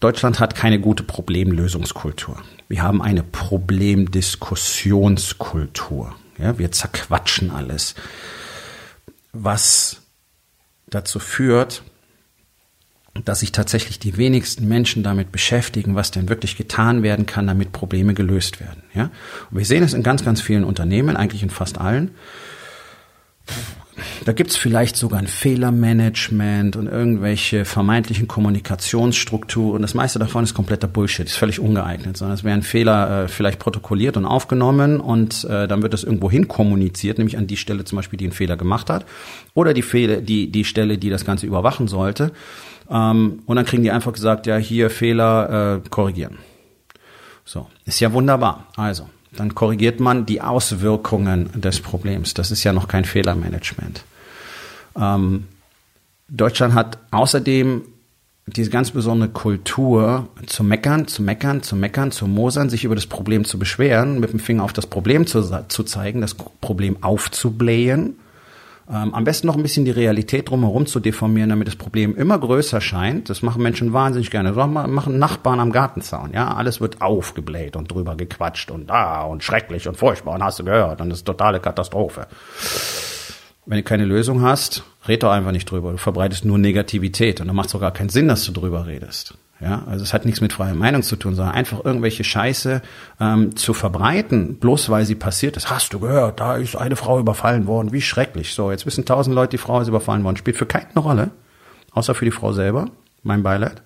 Deutschland hat keine gute Problemlösungskultur. Wir haben eine Problemdiskussionskultur. Ja, wir zerquatschen alles. Was dazu führt, dass sich tatsächlich die wenigsten Menschen damit beschäftigen, was denn wirklich getan werden kann, damit Probleme gelöst werden. Ja? Und wir sehen es in ganz, ganz vielen Unternehmen, eigentlich in fast allen. Da gibt's vielleicht sogar ein Fehlermanagement und irgendwelche vermeintlichen Kommunikationsstrukturen. Das meiste davon ist kompletter Bullshit, ist völlig ungeeignet, sondern es werden Fehler äh, vielleicht protokolliert und aufgenommen und äh, dann wird das irgendwo hin kommuniziert, nämlich an die Stelle zum Beispiel, die einen Fehler gemacht hat oder die Fehler, die, die Stelle, die das Ganze überwachen sollte. Ähm, und dann kriegen die einfach gesagt, ja, hier Fehler äh, korrigieren. So, ist ja wunderbar. Also, dann korrigiert man die Auswirkungen des Problems. Das ist ja noch kein Fehlermanagement. Ähm, Deutschland hat außerdem diese ganz besondere Kultur zu meckern, zu meckern, zu meckern, zu mosern, sich über das Problem zu beschweren, mit dem Finger auf das Problem zu, zu zeigen, das Problem aufzublähen ähm, am besten noch ein bisschen die Realität drumherum zu deformieren, damit das Problem immer größer scheint. Das machen Menschen wahnsinnig gerne. Das machen Nachbarn am Gartenzaun. Ja, alles wird aufgebläht und drüber gequatscht und da ah, und schrecklich und furchtbar. Und hast du gehört? Und das ist totale Katastrophe. Wenn du keine Lösung hast, red doch einfach nicht drüber. Du verbreitest nur Negativität und dann macht es auch gar keinen Sinn, dass du drüber redest. Ja, also es hat nichts mit freier Meinung zu tun, sondern einfach irgendwelche Scheiße ähm, zu verbreiten, bloß weil sie passiert ist. Hast du gehört, da ist eine Frau überfallen worden, wie schrecklich. So, jetzt wissen tausend Leute, die Frau ist überfallen worden. Spielt für keinen eine Rolle, außer für die Frau selber. Mein Beileid.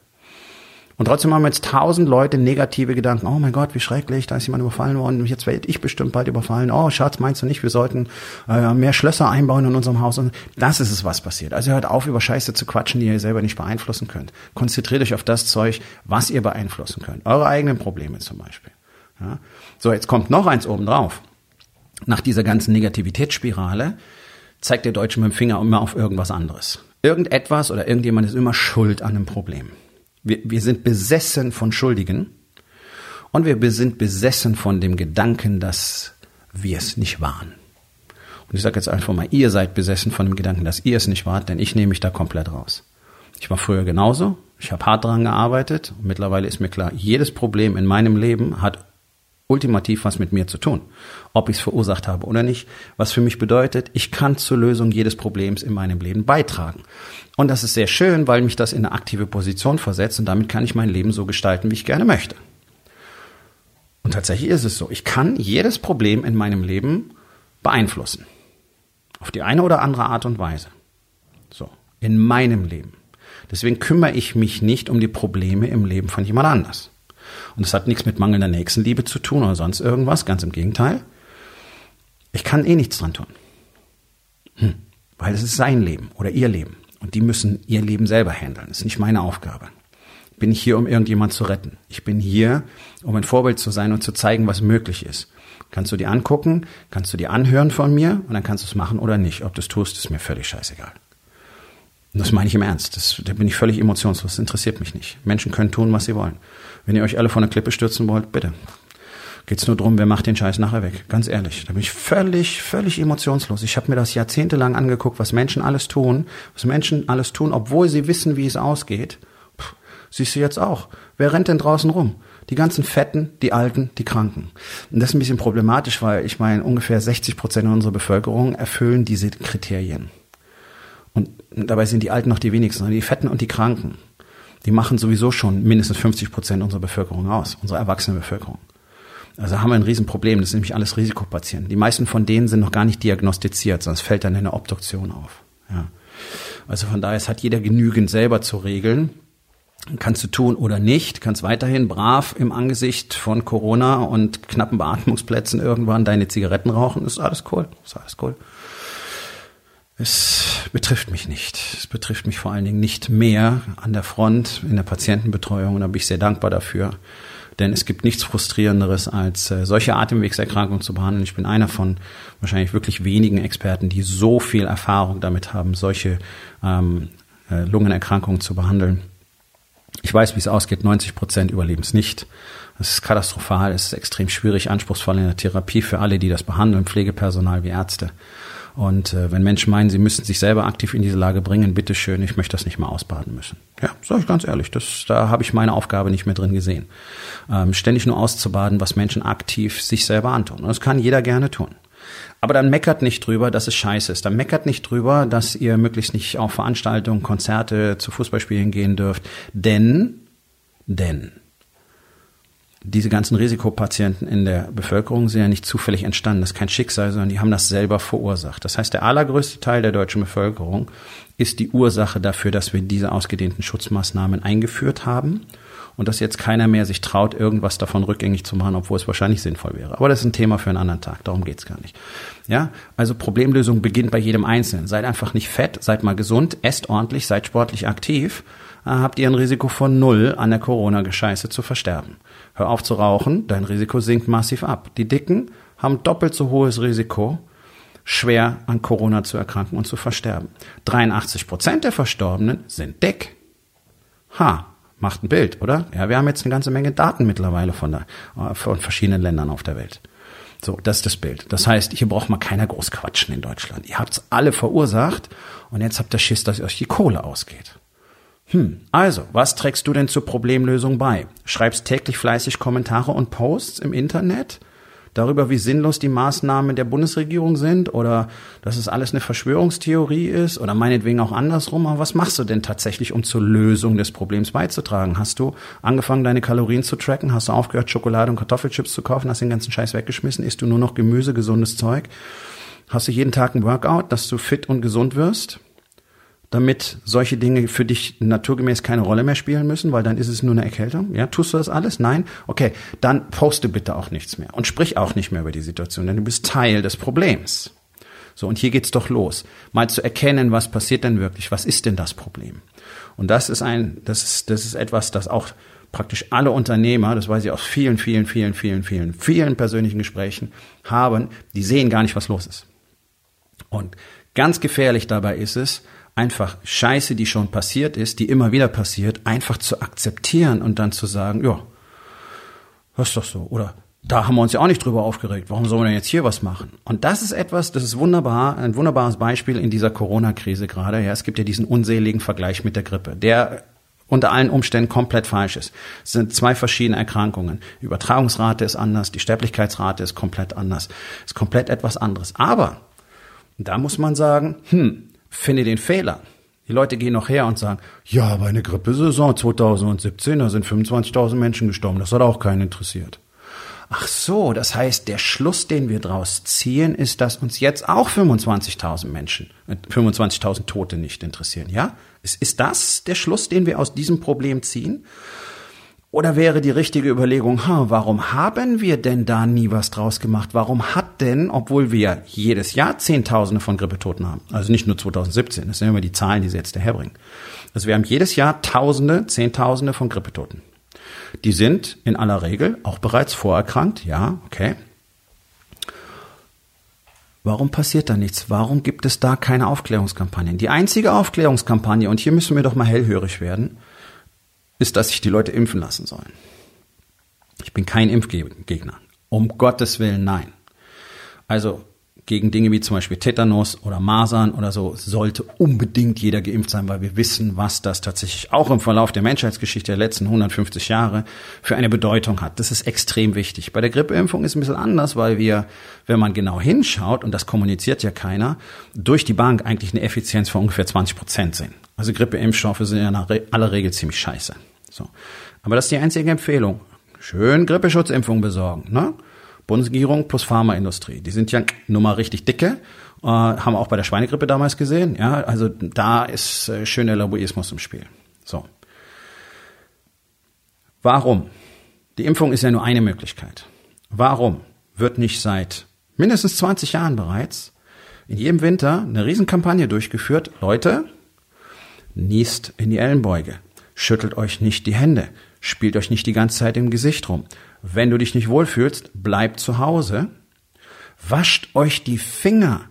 Und trotzdem haben jetzt tausend Leute negative Gedanken. Oh mein Gott, wie schrecklich, da ist jemand überfallen worden. Jetzt werde ich bestimmt bald überfallen. Oh, Schatz, meinst du nicht, wir sollten äh, mehr Schlösser einbauen in unserem Haus? Und das ist es, was passiert. Also hört auf, über Scheiße zu quatschen, die ihr selber nicht beeinflussen könnt. Konzentriert euch auf das Zeug, was ihr beeinflussen könnt. Eure eigenen Probleme zum Beispiel. Ja? So, jetzt kommt noch eins oben drauf. Nach dieser ganzen Negativitätsspirale zeigt der Deutsche mit dem Finger immer auf irgendwas anderes. Irgendetwas oder irgendjemand ist immer schuld an einem Problem. Wir, wir sind besessen von Schuldigen und wir sind besessen von dem Gedanken, dass wir es nicht waren. Und ich sage jetzt einfach mal, ihr seid besessen von dem Gedanken, dass ihr es nicht wart, denn ich nehme mich da komplett raus. Ich war früher genauso, ich habe hart dran gearbeitet mittlerweile ist mir klar, jedes Problem in meinem Leben hat ultimativ was mit mir zu tun, ob ich es verursacht habe oder nicht, was für mich bedeutet, ich kann zur Lösung jedes Problems in meinem Leben beitragen. Und das ist sehr schön, weil mich das in eine aktive Position versetzt und damit kann ich mein Leben so gestalten, wie ich gerne möchte. Und tatsächlich ist es so, ich kann jedes Problem in meinem Leben beeinflussen. Auf die eine oder andere Art und Weise. So, in meinem Leben. Deswegen kümmere ich mich nicht um die Probleme im Leben von jemand anders. Und es hat nichts mit mangelnder Nächstenliebe zu tun oder sonst irgendwas, ganz im Gegenteil. Ich kann eh nichts dran tun. Hm. Weil es ist sein Leben oder ihr Leben. Und die müssen ihr Leben selber handeln. Das ist nicht meine Aufgabe. Bin ich hier, um irgendjemand zu retten. Ich bin hier, um ein Vorbild zu sein und zu zeigen, was möglich ist. Kannst du dir angucken, kannst du dir anhören von mir und dann kannst du es machen oder nicht. Ob du es tust, ist mir völlig scheißegal. Das meine ich im Ernst. Das, da bin ich völlig emotionslos. Das interessiert mich nicht. Menschen können tun, was sie wollen. Wenn ihr euch alle von der Klippe stürzen wollt, bitte. Geht's nur drum, wer macht den Scheiß nachher weg. Ganz ehrlich. Da bin ich völlig, völlig emotionslos. Ich habe mir das jahrzehntelang angeguckt, was Menschen alles tun, was Menschen alles tun, obwohl sie wissen, wie es ausgeht. Puh, siehst du jetzt auch. Wer rennt denn draußen rum? Die ganzen Fetten, die Alten, die Kranken. Und das ist ein bisschen problematisch, weil ich meine, ungefähr 60 Prozent unserer Bevölkerung erfüllen diese Kriterien. Und dabei sind die Alten noch die wenigsten, sondern die Fetten und die Kranken. Die machen sowieso schon mindestens 50 Prozent unserer Bevölkerung aus, unserer erwachsenen Bevölkerung. Also haben wir ein Riesenproblem, das sind nämlich alles Risikopatienten. Die meisten von denen sind noch gar nicht diagnostiziert, es fällt dann in der Obduktion auf. Ja. Also von daher, es hat jeder genügend selber zu regeln. Kannst du tun oder nicht, kannst weiterhin brav im Angesicht von Corona und knappen Beatmungsplätzen irgendwann deine Zigaretten rauchen, ist alles cool, ist alles cool. Es betrifft mich nicht. Es betrifft mich vor allen Dingen nicht mehr an der Front in der Patientenbetreuung und da bin ich sehr dankbar dafür. Denn es gibt nichts Frustrierenderes, als äh, solche Atemwegserkrankungen zu behandeln. Ich bin einer von wahrscheinlich wirklich wenigen Experten, die so viel Erfahrung damit haben, solche ähm, äh, Lungenerkrankungen zu behandeln. Ich weiß, wie es ausgeht. 90 Prozent überleben es nicht. Es ist katastrophal, es ist extrem schwierig, anspruchsvoll in der Therapie für alle, die das behandeln, Pflegepersonal wie Ärzte. Und äh, wenn Menschen meinen, sie müssten sich selber aktiv in diese Lage bringen, bitteschön, ich möchte das nicht mal ausbaden müssen. Ja, sage ich ganz ehrlich, das, da habe ich meine Aufgabe nicht mehr drin gesehen. Ähm, ständig nur auszubaden, was Menschen aktiv sich selber antun. Und das kann jeder gerne tun. Aber dann meckert nicht drüber, dass es scheiße ist. Dann meckert nicht drüber, dass ihr möglichst nicht auf Veranstaltungen, Konzerte, zu Fußballspielen gehen dürft. Denn, denn, diese ganzen Risikopatienten in der Bevölkerung sind ja nicht zufällig entstanden. Das ist kein Schicksal, sondern die haben das selber verursacht. Das heißt, der allergrößte Teil der deutschen Bevölkerung ist die Ursache dafür, dass wir diese ausgedehnten Schutzmaßnahmen eingeführt haben und dass jetzt keiner mehr sich traut, irgendwas davon rückgängig zu machen, obwohl es wahrscheinlich sinnvoll wäre. Aber das ist ein Thema für einen anderen Tag. Darum geht's gar nicht. Ja, also Problemlösung beginnt bei jedem Einzelnen. Seid einfach nicht fett, seid mal gesund, esst ordentlich, seid sportlich aktiv. Habt ihr ein Risiko von null, an der Corona-Gescheiße zu versterben. Hör auf zu rauchen, dein Risiko sinkt massiv ab. Die Dicken haben doppelt so hohes Risiko, schwer an Corona zu erkranken und zu versterben. 83 Prozent der Verstorbenen sind dick. Ha, macht ein Bild, oder? Ja, wir haben jetzt eine ganze Menge Daten mittlerweile von, der, äh, von verschiedenen Ländern auf der Welt. So, das ist das Bild. Das heißt, hier braucht man keiner groß quatschen in Deutschland. Ihr habt's alle verursacht und jetzt habt ihr Schiss, dass euch die Kohle ausgeht. Hm, also, was trägst du denn zur Problemlösung bei? Schreibst täglich fleißig Kommentare und Posts im Internet darüber, wie sinnlos die Maßnahmen der Bundesregierung sind oder dass es alles eine Verschwörungstheorie ist oder meinetwegen auch andersrum. Aber was machst du denn tatsächlich, um zur Lösung des Problems beizutragen? Hast du angefangen, deine Kalorien zu tracken? Hast du aufgehört, Schokolade und Kartoffelchips zu kaufen? Hast den ganzen Scheiß weggeschmissen? Isst du nur noch Gemüse, gesundes Zeug? Hast du jeden Tag ein Workout, dass du fit und gesund wirst? Damit solche Dinge für dich naturgemäß keine Rolle mehr spielen müssen, weil dann ist es nur eine Erkältung? Ja, tust du das alles? Nein? Okay, dann poste bitte auch nichts mehr und sprich auch nicht mehr über die Situation, denn du bist Teil des Problems. So, und hier geht's doch los. Mal zu erkennen, was passiert denn wirklich? Was ist denn das Problem? Und das ist ein, das ist, das ist etwas, das auch praktisch alle Unternehmer, das weiß ich aus vielen, vielen, vielen, vielen, vielen, vielen persönlichen Gesprächen haben, die sehen gar nicht, was los ist. Und ganz gefährlich dabei ist es, einfach Scheiße, die schon passiert ist, die immer wieder passiert, einfach zu akzeptieren und dann zu sagen, ja, das ist doch so. Oder da haben wir uns ja auch nicht drüber aufgeregt. Warum sollen wir denn jetzt hier was machen? Und das ist etwas, das ist wunderbar, ein wunderbares Beispiel in dieser Corona-Krise gerade. Ja, es gibt ja diesen unseligen Vergleich mit der Grippe, der unter allen Umständen komplett falsch ist. Es sind zwei verschiedene Erkrankungen. Die Übertragungsrate ist anders, die Sterblichkeitsrate ist komplett anders. Ist komplett etwas anderes. Aber da muss man sagen, hm, finde den Fehler. Die Leute gehen noch her und sagen, ja, bei einer Grippesaison 2017, da sind 25.000 Menschen gestorben, das hat auch keinen interessiert. Ach so, das heißt, der Schluss, den wir daraus ziehen, ist, dass uns jetzt auch 25.000 Menschen, 25.000 äh, Tote nicht interessieren, ja? Ist, ist das der Schluss, den wir aus diesem Problem ziehen? Oder wäre die richtige Überlegung, ha, warum haben wir denn da nie was draus gemacht? Warum hat denn, obwohl wir jedes Jahr Zehntausende von Grippetoten haben, also nicht nur 2017, das sind immer die Zahlen, die sie jetzt daherbringen. Also wir haben jedes Jahr Tausende, Zehntausende von Grippetoten. Die sind in aller Regel auch bereits vorerkrankt, ja, okay. Warum passiert da nichts? Warum gibt es da keine Aufklärungskampagnen? Die einzige Aufklärungskampagne, und hier müssen wir doch mal hellhörig werden, ist, dass sich die Leute impfen lassen sollen. Ich bin kein Impfgegner. Um Gottes Willen nein. Also gegen Dinge wie zum Beispiel Tetanus oder Masern oder so sollte unbedingt jeder geimpft sein, weil wir wissen, was das tatsächlich auch im Verlauf der Menschheitsgeschichte der letzten 150 Jahre für eine Bedeutung hat. Das ist extrem wichtig. Bei der Grippeimpfung ist es ein bisschen anders, weil wir, wenn man genau hinschaut, und das kommuniziert ja keiner, durch die Bank eigentlich eine Effizienz von ungefähr 20 Prozent sind. Also Grippeimpfstoffe sind ja in aller Regel ziemlich scheiße. So. Aber das ist die einzige Empfehlung. Schön Grippeschutzimpfung besorgen. Ne? Bundesregierung plus Pharmaindustrie. Die sind ja nun mal richtig dicke. Äh, haben wir auch bei der Schweinegrippe damals gesehen. Ja, also da ist äh, schöner Lobbyismus im Spiel. So. Warum? Die Impfung ist ja nur eine Möglichkeit. Warum wird nicht seit mindestens 20 Jahren bereits in jedem Winter eine Riesenkampagne durchgeführt. Leute, niest in die Ellenbeuge. Schüttelt euch nicht die Hände. Spielt euch nicht die ganze Zeit im Gesicht rum. Wenn du dich nicht wohlfühlst, bleibt zu Hause. Wascht euch die Finger.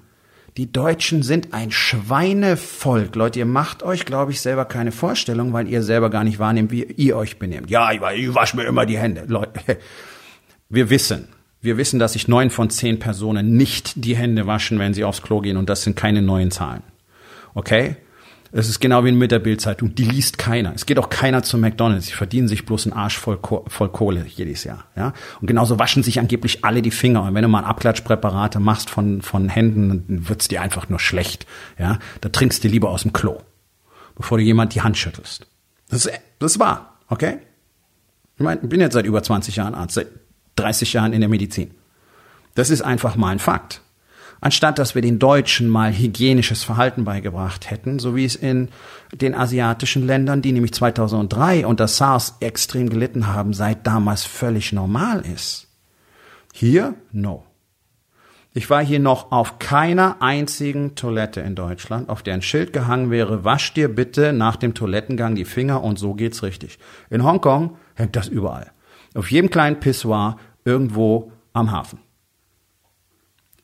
Die Deutschen sind ein Schweinevolk. Leute, ihr macht euch, glaube ich, selber keine Vorstellung, weil ihr selber gar nicht wahrnehmt, wie ihr euch benehmt. Ja, ich wasche mir immer die Hände. Leute, wir wissen, wir wissen, dass sich neun von zehn Personen nicht die Hände waschen, wenn sie aufs Klo gehen und das sind keine neuen Zahlen. Okay? Es ist genau wie mit der Bildzeitung. Die liest keiner. Es geht auch keiner zu McDonalds. Sie verdienen sich bloß einen Arsch voll, voll Kohle jedes Jahr. Ja? Und genauso waschen sich angeblich alle die Finger. Und wenn du mal Abklatschpräparate machst von, von Händen, dann wird's dir einfach nur schlecht. Ja? Da trinkst du lieber aus dem Klo, bevor du jemand die Hand schüttelst. Das ist, das ist wahr. Okay? Ich meine, ich bin jetzt seit über 20 Jahren Arzt, seit 30 Jahren in der Medizin. Das ist einfach mal ein Fakt anstatt dass wir den Deutschen mal hygienisches Verhalten beigebracht hätten, so wie es in den asiatischen Ländern, die nämlich 2003 unter SARS extrem gelitten haben, seit damals völlig normal ist. Hier, no. Ich war hier noch auf keiner einzigen Toilette in Deutschland, auf der ein Schild gehangen wäre, wasch dir bitte nach dem Toilettengang die Finger und so geht's richtig. In Hongkong hängt das überall. Auf jedem kleinen Pissoir irgendwo am Hafen.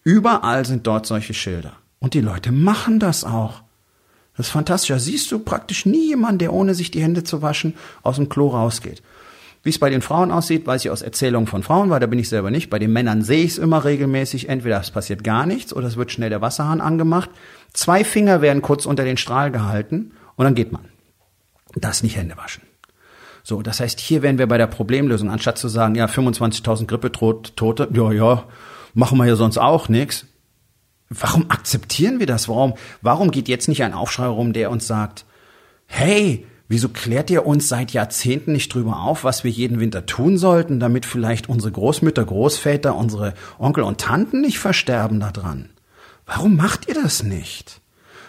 Überall sind dort solche Schilder. Und die Leute machen das auch. Das ist fantastisch. Da siehst du praktisch nie jemanden, der ohne sich die Hände zu waschen aus dem Klo rausgeht. Wie es bei den Frauen aussieht, weiß ich aus Erzählungen von Frauen, weil da bin ich selber nicht. Bei den Männern sehe ich es immer regelmäßig. Entweder es passiert gar nichts oder es wird schnell der Wasserhahn angemacht. Zwei Finger werden kurz unter den Strahl gehalten und dann geht man. Das nicht Hände waschen. So, das heißt, hier wären wir bei der Problemlösung, anstatt zu sagen, ja, 25.000 Grippetote, ja, ja, machen wir ja sonst auch nichts. Warum akzeptieren wir das? Warum, warum geht jetzt nicht ein Aufschrei rum, der uns sagt, hey, wieso klärt ihr uns seit Jahrzehnten nicht drüber auf, was wir jeden Winter tun sollten, damit vielleicht unsere Großmütter, Großväter, unsere Onkel und Tanten nicht versterben daran? Warum macht ihr das nicht?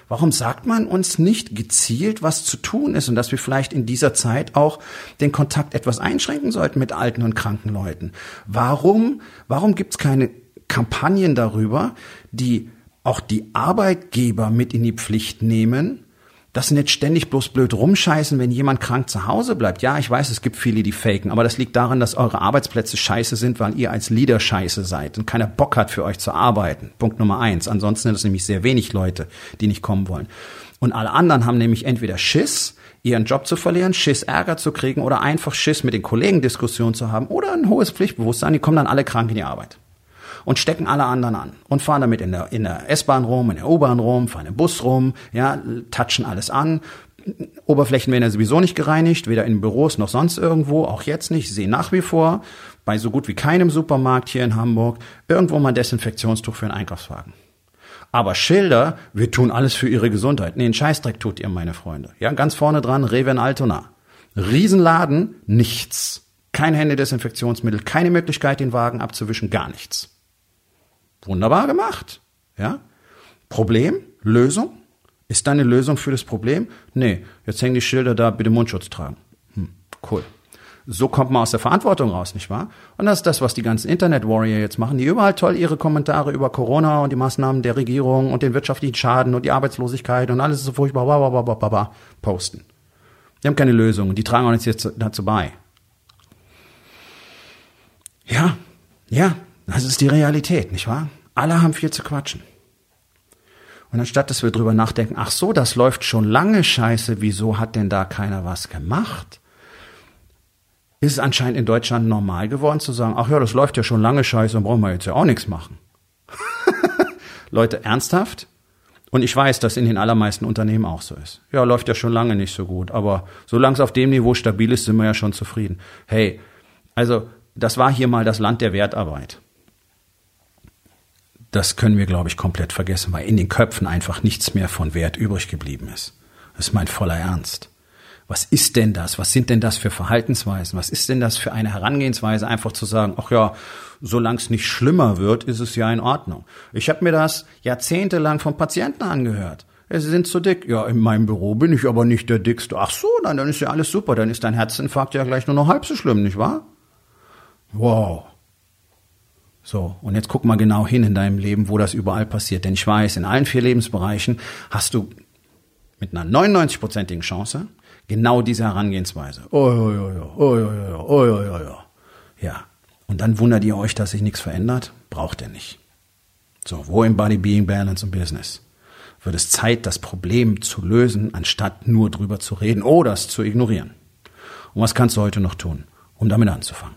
Warum sagt man uns nicht gezielt, was zu tun ist und dass wir vielleicht in dieser Zeit auch den Kontakt etwas einschränken sollten mit alten und kranken Leuten? Warum, warum gibt es keine Kampagnen darüber, die auch die Arbeitgeber mit in die Pflicht nehmen, dass sie nicht ständig bloß blöd rumscheißen, wenn jemand krank zu Hause bleibt. Ja, ich weiß, es gibt viele, die faken, aber das liegt daran, dass eure Arbeitsplätze scheiße sind, weil ihr als Leader scheiße seid und keiner Bock hat für euch zu arbeiten. Punkt Nummer eins. Ansonsten sind es nämlich sehr wenig Leute, die nicht kommen wollen. Und alle anderen haben nämlich entweder Schiss, ihren Job zu verlieren, Schiss Ärger zu kriegen oder einfach Schiss mit den Kollegen Diskussionen zu haben oder ein hohes Pflichtbewusstsein, die kommen dann alle krank in die Arbeit und stecken alle anderen an und fahren damit in der, in der S-Bahn rum, in der U-Bahn rum, fahren im Bus rum, ja, touchen alles an. Oberflächen werden ja sowieso nicht gereinigt, weder in Büros noch sonst irgendwo, auch jetzt nicht. Ich sehe nach wie vor bei so gut wie keinem Supermarkt hier in Hamburg irgendwo mal Desinfektionstuch für einen Einkaufswagen. Aber Schilder, wir tun alles für ihre Gesundheit. Nee, einen Scheißdreck tut ihr, meine Freunde. Ja, ganz vorne dran, Rewe in Altona. Riesenladen, nichts. Kein Händedesinfektionsmittel, keine Möglichkeit, den Wagen abzuwischen, gar nichts. Wunderbar gemacht. Ja? Problem? Lösung? Ist da eine Lösung für das Problem? Nee, jetzt hängen die Schilder da, bitte Mundschutz tragen. Hm, cool. So kommt man aus der Verantwortung raus, nicht wahr? Und das ist das, was die ganzen Internet-Warrior jetzt machen, die überall toll ihre Kommentare über Corona und die Maßnahmen der Regierung und den wirtschaftlichen Schaden und die Arbeitslosigkeit und alles ist so furchtbar bla, bla, bla, bla, posten. Die haben keine Lösung, die tragen auch nichts jetzt dazu bei. Ja, ja, das ist die Realität, nicht wahr? Alle haben viel zu quatschen. Und anstatt dass wir drüber nachdenken, ach so, das läuft schon lange scheiße, wieso hat denn da keiner was gemacht? Ist es anscheinend in Deutschland normal geworden zu sagen, ach ja, das läuft ja schon lange scheiße, dann brauchen wir jetzt ja auch nichts machen. Leute, ernsthaft? Und ich weiß, dass in den allermeisten Unternehmen auch so ist. Ja, läuft ja schon lange nicht so gut, aber solange es auf dem Niveau stabil ist, sind wir ja schon zufrieden. Hey, also das war hier mal das Land der Wertarbeit das können wir, glaube ich, komplett vergessen, weil in den Köpfen einfach nichts mehr von Wert übrig geblieben ist. Das ist mein voller Ernst. Was ist denn das? Was sind denn das für Verhaltensweisen? Was ist denn das für eine Herangehensweise, einfach zu sagen, ach ja, solange es nicht schlimmer wird, ist es ja in Ordnung. Ich habe mir das jahrzehntelang von Patienten angehört. Sie sind zu dick. Ja, in meinem Büro bin ich aber nicht der dickste. Ach so, dann, dann ist ja alles super. Dann ist dein Herzinfarkt ja gleich nur noch halb so schlimm, nicht wahr? Wow. So, und jetzt guck mal genau hin in deinem Leben, wo das überall passiert. Denn ich weiß, in allen vier Lebensbereichen hast du mit einer 99-prozentigen Chance genau diese Herangehensweise. Oh, oh, oh, oh, oh, oh, oh, oh, oh. Ja. Und dann wundert ihr euch, dass sich nichts verändert? Braucht ihr nicht. So, wo im Body, Being, Balance und Business? Wird es Zeit, das Problem zu lösen, anstatt nur drüber zu reden oder es zu ignorieren? Und was kannst du heute noch tun, um damit anzufangen?